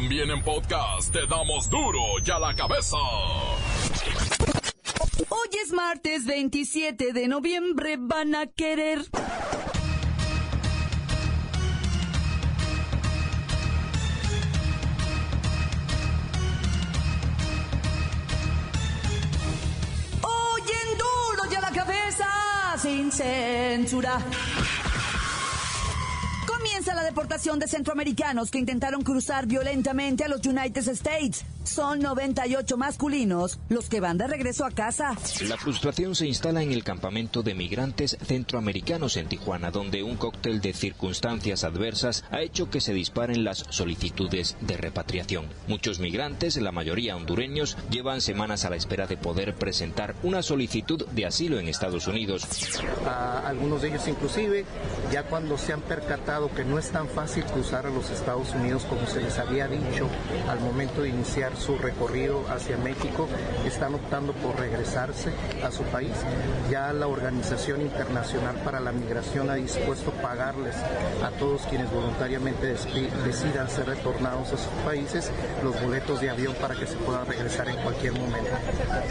También en podcast te damos duro y a la cabeza. Hoy es martes 27 de noviembre, van a querer. Hoy en duro y a la cabeza, sin censura. Comienza la deportación de centroamericanos que intentaron cruzar violentamente a los United States. Son 98 masculinos los que van de regreso a casa. La frustración se instala en el campamento de migrantes centroamericanos en Tijuana, donde un cóctel de circunstancias adversas ha hecho que se disparen las solicitudes de repatriación. Muchos migrantes, la mayoría hondureños, llevan semanas a la espera de poder presentar una solicitud de asilo en Estados Unidos. A algunos de ellos inclusive, ya cuando se han percatado que no es tan fácil cruzar a los Estados Unidos como se les había dicho al momento de iniciar su recorrido hacia México, están optando por regresarse a su país. Ya la Organización Internacional para la Migración ha dispuesto pagarles a todos quienes voluntariamente decidan ser retornados a sus países los boletos de avión para que se puedan regresar en cualquier momento.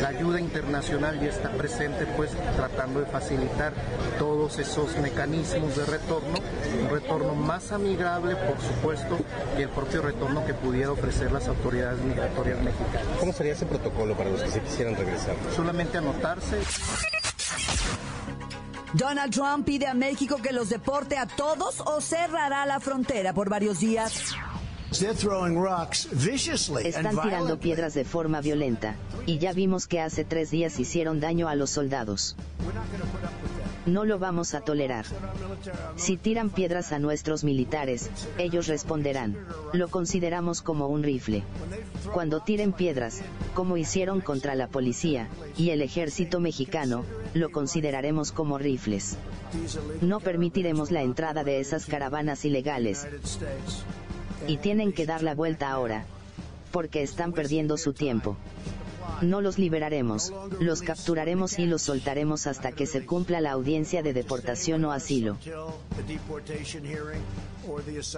La ayuda internacional ya está presente pues tratando de facilitar todos esos mecanismos de retorno, más amigable por supuesto que el propio retorno que pudiera ofrecer las autoridades migratorias ¿Cómo sería ese protocolo para los que se quisieran regresar? Solamente anotarse. Donald Trump pide a México que los deporte a todos o cerrará la frontera por varios días. Están tirando piedras de forma violenta, y ya vimos que hace tres días hicieron daño a los soldados. No lo vamos a tolerar. Si tiran piedras a nuestros militares, ellos responderán. Lo consideramos como un rifle. Cuando tiren piedras, como hicieron contra la policía y el ejército mexicano, lo consideraremos como rifles. No permitiremos la entrada de esas caravanas ilegales. Y tienen que dar la vuelta ahora. Porque están perdiendo su tiempo. No los liberaremos, los capturaremos y los soltaremos hasta que se cumpla la audiencia de deportación o asilo.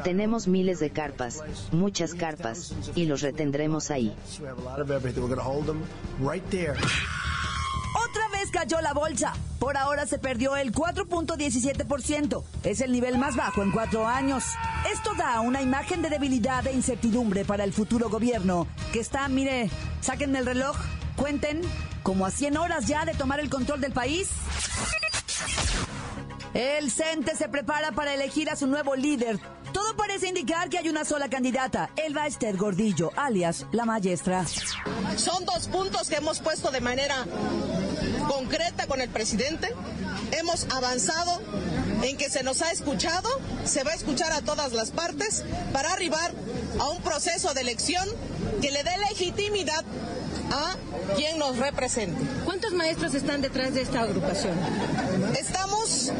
Tenemos miles de carpas, muchas carpas, y los retendremos ahí. Otra vez cayó la bolsa. Por ahora se perdió el 4.17%. Es el nivel más bajo en cuatro años. Esto da una imagen de debilidad e incertidumbre para el futuro gobierno, que está, mire, sáquenme el reloj, cuenten, como a 100 horas ya de tomar el control del país. El CENTE se prepara para elegir a su nuevo líder. Todo parece indicar que hay una sola candidata, Elba Esther Gordillo, alias la maestra. Son dos puntos que hemos puesto de manera concreta con el presidente. Hemos avanzado en que se nos ha escuchado, se va a escuchar a todas las partes para arribar a un proceso de elección que le dé legitimidad a quien nos represente. ¿Cuántos maestros están detrás de esta agrupación? Estamos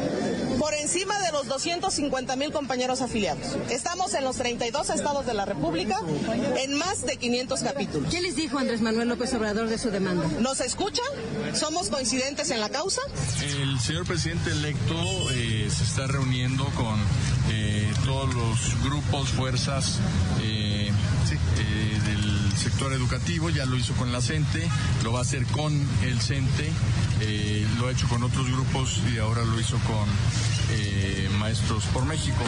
por encima de los 250 mil compañeros afiliados. Estamos en los 32 estados de la República, en más de 500 capítulos. ¿Qué les dijo Andrés Manuel López Obrador de su demanda? ¿Nos escuchan? ¿Somos coincidentes en la causa? El señor presidente electo eh, se está reuniendo con eh, todos los grupos, fuerzas eh, sector educativo, ya lo hizo con la CENTE, lo va a hacer con el CENTE, eh, lo ha hecho con otros grupos y ahora lo hizo con eh, Maestros por México.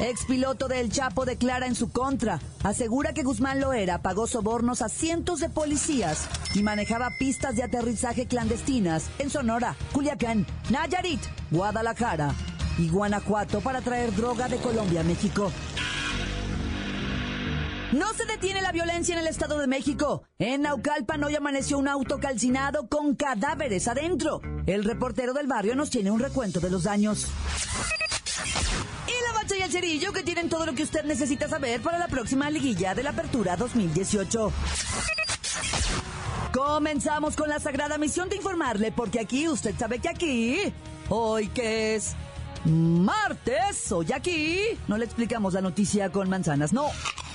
Ex piloto del Chapo declara en su contra. Asegura que Guzmán Loera pagó sobornos a cientos de policías y manejaba pistas de aterrizaje clandestinas en Sonora, Culiacán, Nayarit, Guadalajara y Guanajuato para traer droga de Colombia a México. No se detiene la violencia en el Estado de México. En Naucalpan hoy amaneció un auto calcinado con cadáveres adentro. El reportero del barrio nos tiene un recuento de los daños. Y la bacha y el cerillo que tienen todo lo que usted necesita saber para la próxima liguilla de la Apertura 2018. Comenzamos con la sagrada misión de informarle, porque aquí usted sabe que aquí, hoy que es martes, hoy aquí, no le explicamos la noticia con manzanas, no.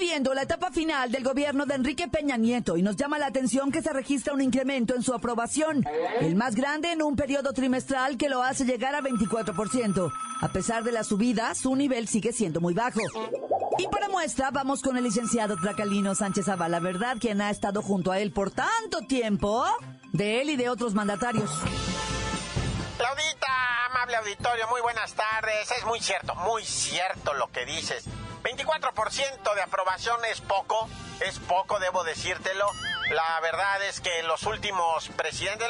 Viviendo la etapa final del gobierno de Enrique Peña Nieto y nos llama la atención que se registra un incremento en su aprobación, el más grande en un periodo trimestral que lo hace llegar a 24%. A pesar de la subida, su nivel sigue siendo muy bajo. Y para muestra, vamos con el licenciado Tracalino Sánchez Zavala, ¿verdad? Quien ha estado junto a él por tanto tiempo, de él y de otros mandatarios. Claudita, amable auditorio, muy buenas tardes. Es muy cierto, muy cierto lo que dices. 24% de aprobación es poco, es poco, debo decírtelo. La verdad es que los últimos presidentes,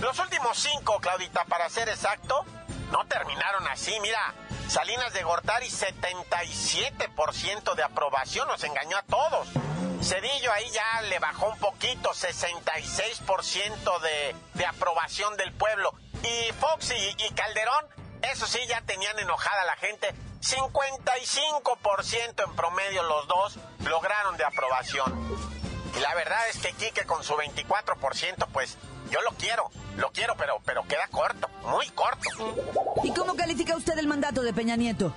los, últimos cinco, Claudita, para ser exacto, no terminaron así. Mira, Salinas de Gortari, 77% de aprobación, nos engañó a todos. Cedillo ahí ya le bajó un poquito, 66% de, de aprobación del pueblo. Y Fox y Calderón, eso sí, ya tenían enojada a la gente. 55% en promedio los dos lograron de aprobación. Y la verdad es que Quique con su 24%, pues yo lo quiero, lo quiero, pero, pero queda corto, muy corto. ¿Y cómo califica usted el mandato de Peña Nieto?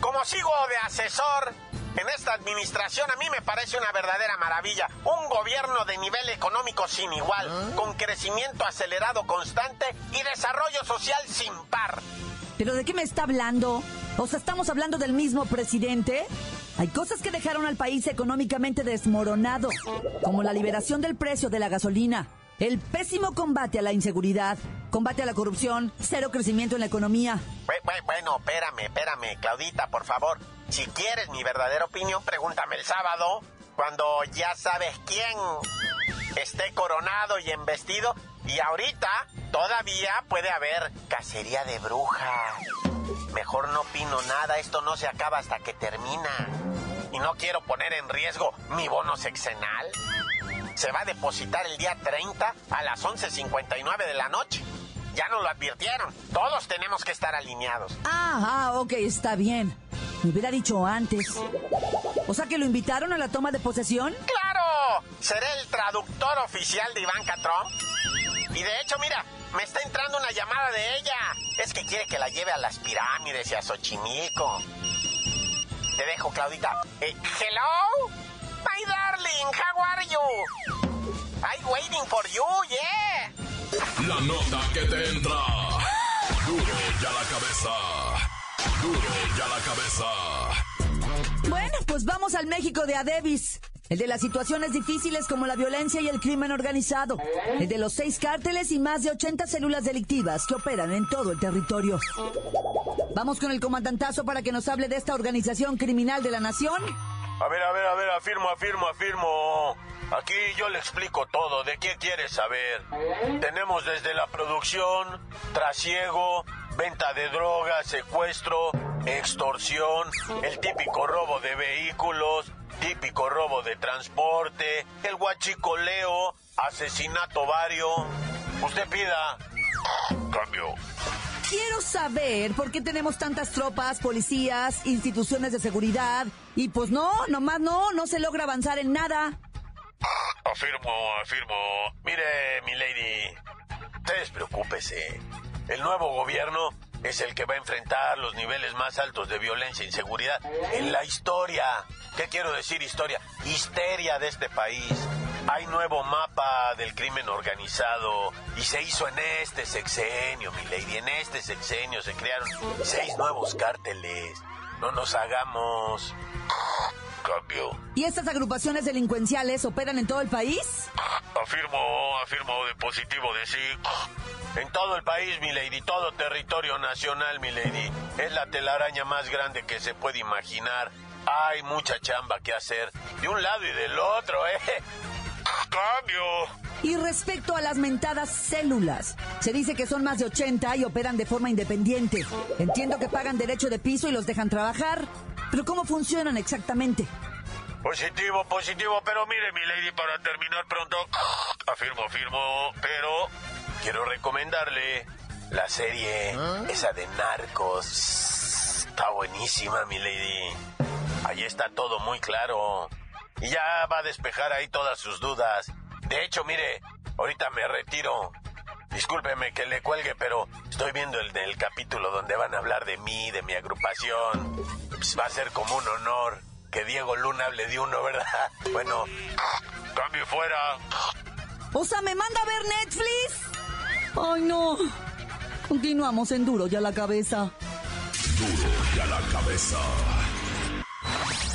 Como sigo de asesor en esta administración, a mí me parece una verdadera maravilla. Un gobierno de nivel económico sin igual, con crecimiento acelerado constante y desarrollo social sin par. ¿Pero de qué me está hablando? O sea, ¿estamos hablando del mismo presidente? Hay cosas que dejaron al país económicamente desmoronado, como la liberación del precio de la gasolina, el pésimo combate a la inseguridad, combate a la corrupción, cero crecimiento en la economía. Bueno, espérame, espérame, Claudita, por favor. Si quieres mi verdadera opinión, pregúntame el sábado, cuando ya sabes quién esté coronado y embestido. Y ahorita todavía puede haber cacería de brujas. Mejor no opino nada, esto no se acaba hasta que termina. Y no quiero poner en riesgo mi bono sexenal. Se va a depositar el día 30 a las 11.59 de la noche. Ya nos lo advirtieron. Todos tenemos que estar alineados. Ah, ah, ok, está bien. Me hubiera dicho antes. O sea que lo invitaron a la toma de posesión. ¡Claro! Seré el traductor oficial de Ivanka Trump. Y de hecho, mira, me está entrando una llamada de ella. Es que quiere que la lleve a las pirámides y a Xochimilco. Te dejo, Claudita. Eh, hello? My darling, how are you? I'm waiting for you, yeah. La nota que te entra. Duro ya la cabeza. Duro ya la cabeza. Bueno, pues vamos al México de Adebis. El de las situaciones difíciles como la violencia y el crimen organizado. El de los seis cárteles y más de 80 células delictivas que operan en todo el territorio. Vamos con el comandantazo para que nos hable de esta organización criminal de la nación. A ver, a ver, a ver, afirmo, afirmo, afirmo. Aquí yo le explico todo. ¿De qué quieres saber? Tenemos desde la producción, trasiego, venta de drogas, secuestro, extorsión, el típico robo de vehículos, típico robo de transporte, el guachicoleo, asesinato vario. Usted pida. Cambio. Quiero saber por qué tenemos tantas tropas, policías, instituciones de seguridad y pues no, nomás no, no se logra avanzar en nada. Afirmo, afirmo. Mire, mi lady, despreocúpese. El nuevo gobierno es el que va a enfrentar los niveles más altos de violencia e inseguridad en la historia. ¿Qué quiero decir historia? Histeria de este país. Hay nuevo mapa del crimen organizado y se hizo en este sexenio, mi lady. En este sexenio se crearon seis nuevos cárteles. No nos hagamos. Cambio. ¿Y estas agrupaciones delincuenciales operan en todo el país? Afirmo, afirmo de positivo de sí. En todo el país, mi lady, todo territorio nacional, mi lady. Es la telaraña más grande que se puede imaginar. Hay mucha chamba que hacer. De un lado y del otro, ¿eh? Cambio. Y respecto a las mentadas células, se dice que son más de 80 y operan de forma independiente. Entiendo que pagan derecho de piso y los dejan trabajar, pero ¿cómo funcionan exactamente? Positivo, positivo, pero mire, mi lady, para terminar pronto, afirmo, afirmo, pero quiero recomendarle la serie, ¿Ah? esa de Narcos. Está buenísima, mi lady. Ahí está todo muy claro. Y ya va a despejar ahí todas sus dudas. De hecho, mire, ahorita me retiro. Discúlpeme que le cuelgue, pero estoy viendo el del capítulo donde van a hablar de mí, de mi agrupación. Pues va a ser como un honor que Diego Luna hable de uno, ¿verdad? Bueno, cambio fuera. O sea, ¿me manda a ver Netflix? Ay, no. Continuamos en Duro y a la cabeza. Duro y a la cabeza.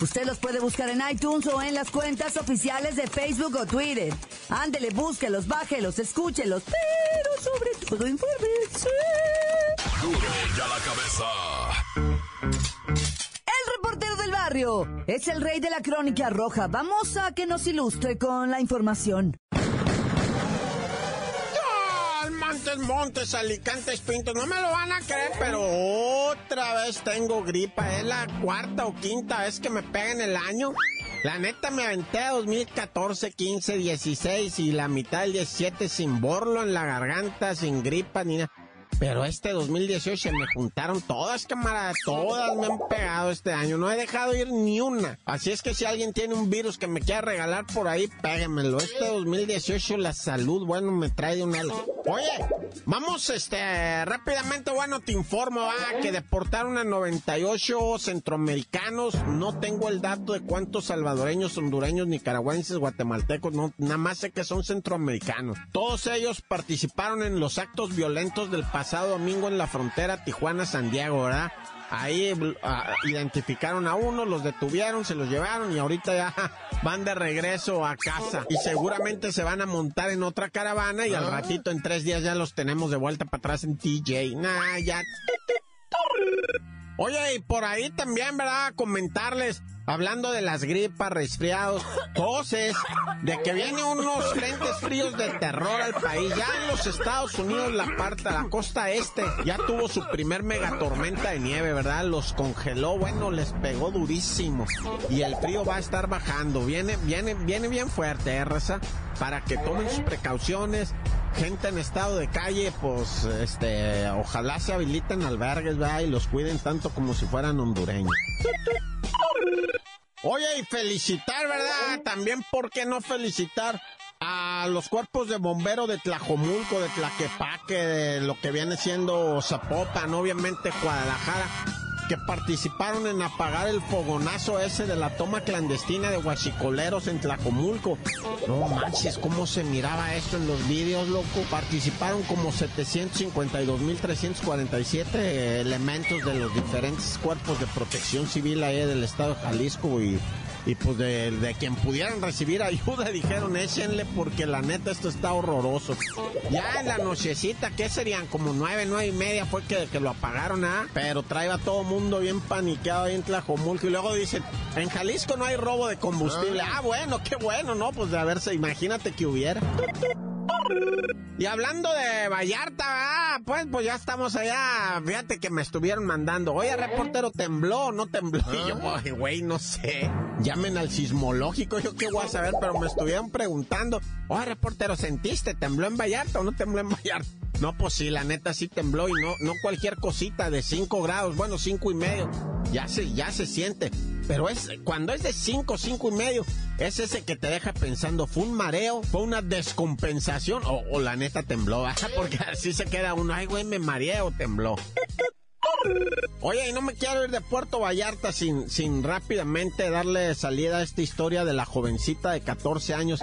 Usted los puede buscar en iTunes o en las cuentas oficiales de Facebook o Twitter. Ándele, búsquelos, bájelos, escúchelos, pero sobre todo infórmese. Duro y a la cabeza. El reportero del barrio es el rey de la crónica roja. Vamos a que nos ilustre con la información. Montes, Montes, Alicantes, Pintos, no me lo van a creer, pero otra vez tengo gripa. Es la cuarta o quinta vez que me pega el año. La neta me aventé a 2014, 15, 16 y la mitad del 17 sin borlo en la garganta, sin gripa ni nada. Pero este 2018 se me juntaron todas, camaradas, todas me han pegado este año. No he dejado ir ni una. Así es que si alguien tiene un virus que me quiera regalar por ahí, péguemelo. Este 2018 la salud, bueno, me trae de una... Oye, vamos, este, rápidamente, bueno, te informo, va, que deportaron a 98 centroamericanos. No tengo el dato de cuántos salvadoreños, hondureños, nicaragüenses, guatemaltecos, no, nada más sé que son centroamericanos. Todos ellos participaron en los actos violentos del pasado domingo en la frontera Tijuana-San Diego, ¿verdad? Ahí uh, identificaron a uno, los detuvieron, se los llevaron y ahorita ya van de regreso a casa. Y seguramente se van a montar en otra caravana y al ratito en tres días ya los tenemos de vuelta para atrás en TJ. Nah, ya. Oye, y por ahí también, ¿verdad? Comentarles, hablando de las gripas, resfriados, toses, de que vienen unos frentes fríos de terror al país. Ya en los Estados Unidos, la parte, la costa este, ya tuvo su primer megatormenta de nieve, ¿verdad? Los congeló, bueno, les pegó durísimo. Y el frío va a estar bajando. Viene, viene, viene bien fuerte, ¿eh, raza? Para que tomen sus precauciones. Gente en estado de calle, pues, este, ojalá se habiliten albergues, ¿verdad? Y los cuiden tanto como si fueran hondureños. Oye, y felicitar, ¿verdad? También, ¿por qué no felicitar a los cuerpos de bomberos de Tlajomulco, de Tlaquepaque, de lo que viene siendo Zapopan, obviamente Guadalajara, que participaron en apagar el fogonazo ese de la toma clandestina de huachicoleros en Tlajomulco. No manches, cómo se miraba esto en los vídeos, loco. Participaron como 752.347 elementos de los diferentes cuerpos de protección civil ahí del estado de Jalisco y y pues de, de, quien pudieran recibir ayuda dijeron échenle porque la neta esto está horroroso. Ya en la nochecita, ¿qué serían? Como nueve, nueve y media fue que, que lo apagaron, ¿ah? Pero trae a todo mundo bien paniqueado ahí en Tlajomulco y luego dicen, en Jalisco no hay robo de combustible. Ah, bueno, qué bueno, ¿no? Pues de haberse, imagínate que hubiera. Y hablando de Vallarta, ah, pues, pues ya estamos allá. Fíjate que me estuvieron mandando. Oye, reportero, ¿tembló o no tembló? Y yo, "Ay, güey, no sé. Llamen al sismológico, yo qué voy a saber, pero me estuvieron preguntando. Oye, reportero, ¿sentiste? ¿Tembló en Vallarta o no tembló en Vallarta? No, pues sí, la neta sí tembló y no, no cualquier cosita de 5 grados, bueno, cinco y medio. Ya se, ya se siente. Pero es, cuando es de 5, cinco y medio, es ese que te deja pensando, ¿fue un mareo? ¿Fue una descompensación? O, o la neta tembló. Porque así se queda uno, ay, güey, me mareé o tembló. Oye, y no me quiero ir de Puerto Vallarta sin, sin rápidamente darle salida a esta historia de la jovencita de 14 años.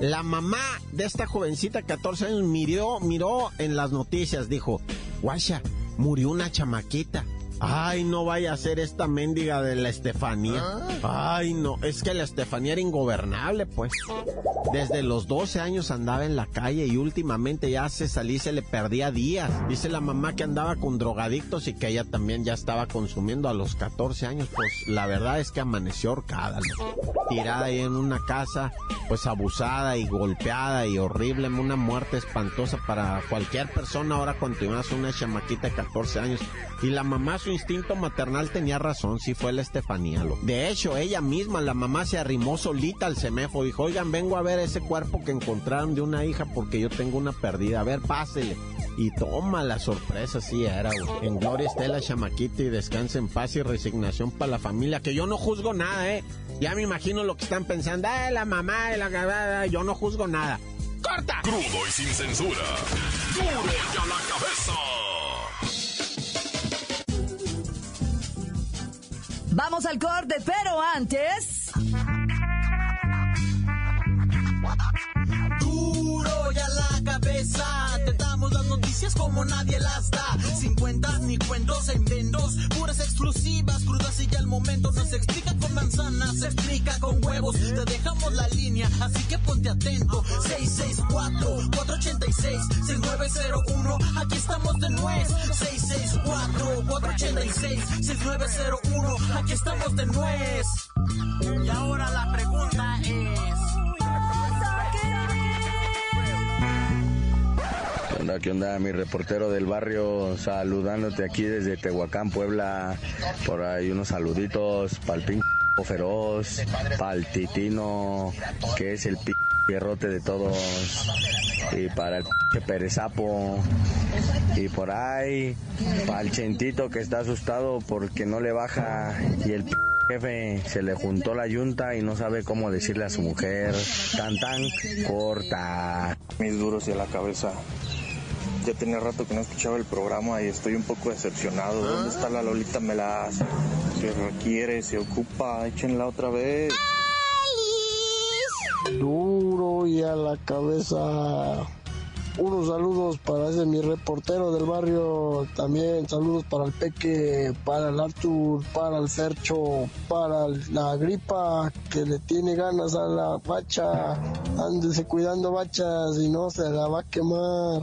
La mamá de esta jovencita de 14 años miró, miró en las noticias, dijo, guacha, murió una chamaquita. Ay, no vaya a ser esta mendiga de la Estefanía. Ay, no, es que la Estefanía era ingobernable, pues. Desde los 12 años andaba en la calle y últimamente ya se salía y se le perdía días. Dice la mamá que andaba con drogadictos y que ella también ya estaba consumiendo a los 14 años. Pues la verdad es que amaneció horcada, tirada ahí en una casa, pues abusada y golpeada y horrible, una muerte espantosa para cualquier persona. Ahora continuas una chamaquita de 14 años. Y la mamá, instinto maternal tenía razón, sí fue la Estefanía. De hecho, ella misma, la mamá se arrimó solita al semefo. Dijo, oigan, vengo a ver ese cuerpo que encontraron de una hija porque yo tengo una perdida. A ver, pásele. Y toma la sorpresa, sí era, En gloria esté la chamaquita y descanse en paz y resignación para la familia. Que yo no juzgo nada, ¿eh? Ya me imagino lo que están pensando. Eh, la mamá, la. Yo no juzgo nada. ¡Corta! Crudo y sin censura. ¡Duro ya la cabeza! Vamos al corte, pero antes... Duro ya la cabeza, te damos las noticias como nadie las da. Sin cuentas ni cuentos en vendos, puras exclusivas, crudas y ya el momento no se explica con huevos. Te dejamos la línea, así que ponte atento. 664-486-6901, aquí estamos de nuez. 664-486-6901, aquí estamos de nuez. Y ahora la pregunta es... ¿Qué onda, qué onda? Mi reportero del barrio saludándote aquí desde Tehuacán, Puebla. Por ahí unos saluditos para el p feroz, para el titino, que es el pierrote de todos. Y para el p perezapo. Y por ahí, para el chentito que está asustado porque no le baja. Y el p jefe se le juntó la yunta y no sabe cómo decirle a su mujer. Tan tan corta. Mis duros y a la cabeza. Ya tenía rato que no escuchaba el programa y estoy un poco decepcionado. ¿Dónde está la Lolita Melas? Se requiere, se ocupa, échenla otra vez. Duro y a la cabeza. Unos saludos para ese mi reportero del barrio. También saludos para el Peque, para el Artur, para el Fercho, para la gripa que le tiene ganas a la bacha. Ándese cuidando bachas y no se la va a quemar.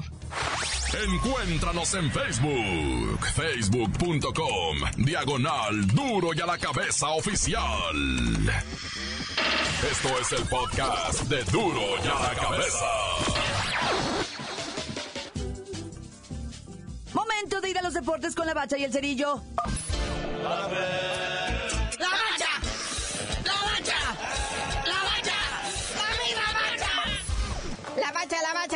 Encuéntranos en Facebook, facebook.com, diagonal duro y a la cabeza oficial. Esto es el podcast de duro y a la cabeza. Momento de ir a los deportes con la bacha y el cerillo. ¡La bacha! ¡La bacha! ¡La bacha! ¡La bacha! La bacha, la bacha, la bacha.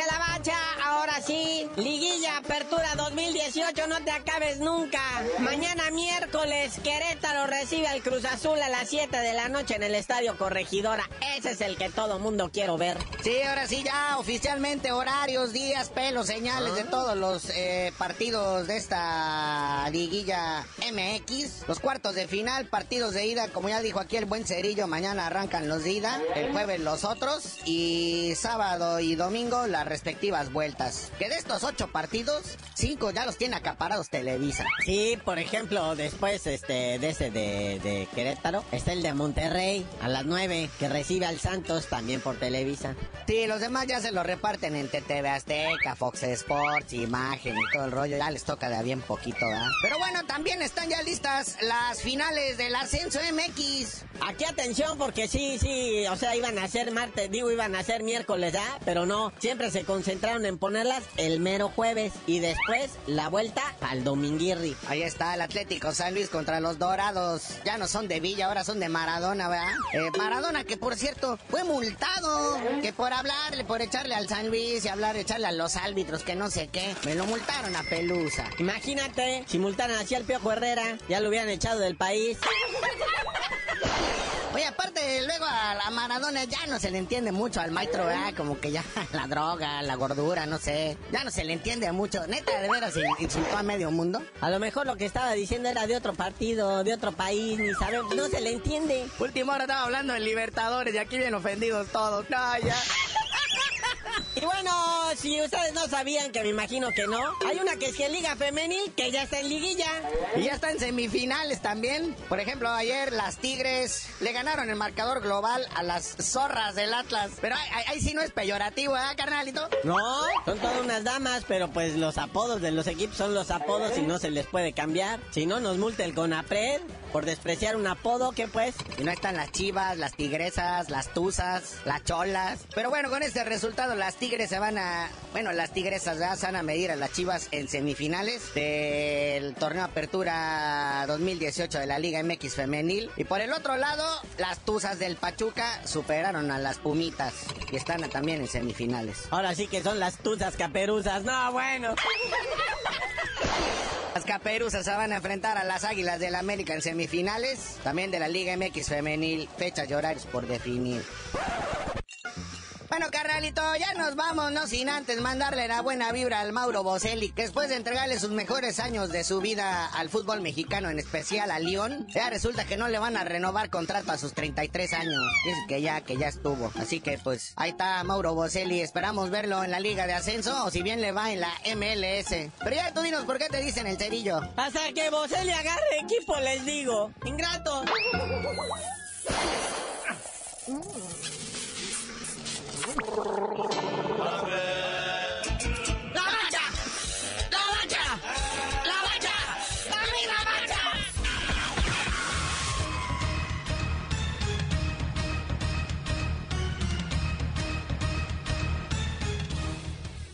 Ahora sí, liguilla, apertura 2018, no te acabes nunca. Mañana miércoles, Querétaro recibe al Cruz Azul a las 7 de la noche en el Estadio Corregidora. Ese es el que todo mundo quiero ver. Sí, ahora sí, ya oficialmente horarios, días, pelos, señales de todos los eh, partidos de esta liguilla MX. Los cuartos de final, partidos de ida, como ya dijo aquí el buen Cerillo, mañana arrancan los de ida, el jueves los otros y sábado y domingo las respectivas vueltas. Que de estos ocho partidos, cinco ya los tiene acaparados Televisa. Sí, por ejemplo, después este de ese de, de Querétaro, está el de Monterrey a las 9, que recibe al Santos también por Televisa. Sí, los demás ya se lo reparten entre TV Azteca, Fox Sports, Imagen y todo el rollo. Ya les toca de bien poquito, ¿verdad? Pero bueno, también están ya listas las finales del Ascenso MX. Aquí atención, porque sí, sí, o sea, iban a ser martes, digo, iban a ser miércoles, ¿ya? Pero no, siempre se concentraron en ponerlas el mero jueves y después la vuelta al dominguirri. Ahí está el Atlético San Luis contra los Dorados. Ya no son de Villa, ahora son de Maradona, ¿verdad? Eh, Maradona que por cierto fue multado, que por hablarle, por echarle al San Luis y hablar, echarle a los árbitros, que no sé qué, me lo multaron a Pelusa. Imagínate, si multaran así al Piojo Herrera, ya lo hubieran echado del país. Oye, aparte, luego a la Maradona ya no se le entiende mucho al maestro, ¿verdad? Como que ya la droga, la gordura, no sé. Ya no se le entiende mucho. Neta, de veras, insultó a medio mundo. A lo mejor lo que estaba diciendo era de otro partido, de otro país, ni sabemos. No se le entiende. Última hora estaba hablando de Libertadores y aquí bien ofendidos todos. No, ya. Y bueno, si ustedes no sabían, que me imagino que no, hay una que es que Liga Femenil, que ya está en liguilla. Y ya está en semifinales también. Por ejemplo, ayer las Tigres le ganaron el marcador global a las zorras del Atlas. Pero ahí, sí no es peyorativo, ¿eh, carnalito? No, son todas unas damas, pero pues los apodos de los equipos son los apodos y no se les puede cambiar. Si no, nos multa el CONAPRED por despreciar un apodo, ¿qué pues? Y no están las chivas, las tigresas, las tuzas, las cholas. Pero bueno, con este resultado, las tigres se van a. Bueno, las tigresas ya se van a medir a las chivas en semifinales del torneo Apertura 2018 de la Liga MX Femenil. Y por el otro lado, las tuzas del Pachuca superaron a las pumitas y están también en semifinales. Ahora sí que son las tuzas caperuzas. No, bueno. Las caperuzas se van a enfrentar a las Águilas del América en semifinales, también de la Liga MX femenil, fechas y horarios por definir. Bueno, carnalito, ya nos vamos, no sin antes mandarle la buena vibra al Mauro Boselli, que después de entregarle sus mejores años de su vida al fútbol mexicano, en especial a León, ya resulta que no le van a renovar contrato a sus 33 años. Dice que ya, que ya estuvo. Así que pues, ahí está Mauro Boselli, esperamos verlo en la Liga de Ascenso o si bien le va en la MLS. Pero ya tú dinos por qué te dicen el cerillo. Hasta que Boselli agarre equipo, les digo. Ingrato.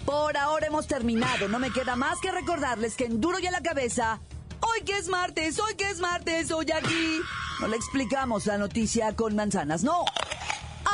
Por ahora hemos terminado. No me queda más que recordarles que en Duro y a la cabeza, hoy que es martes, hoy que es martes, hoy aquí. No le explicamos la noticia con manzanas, no.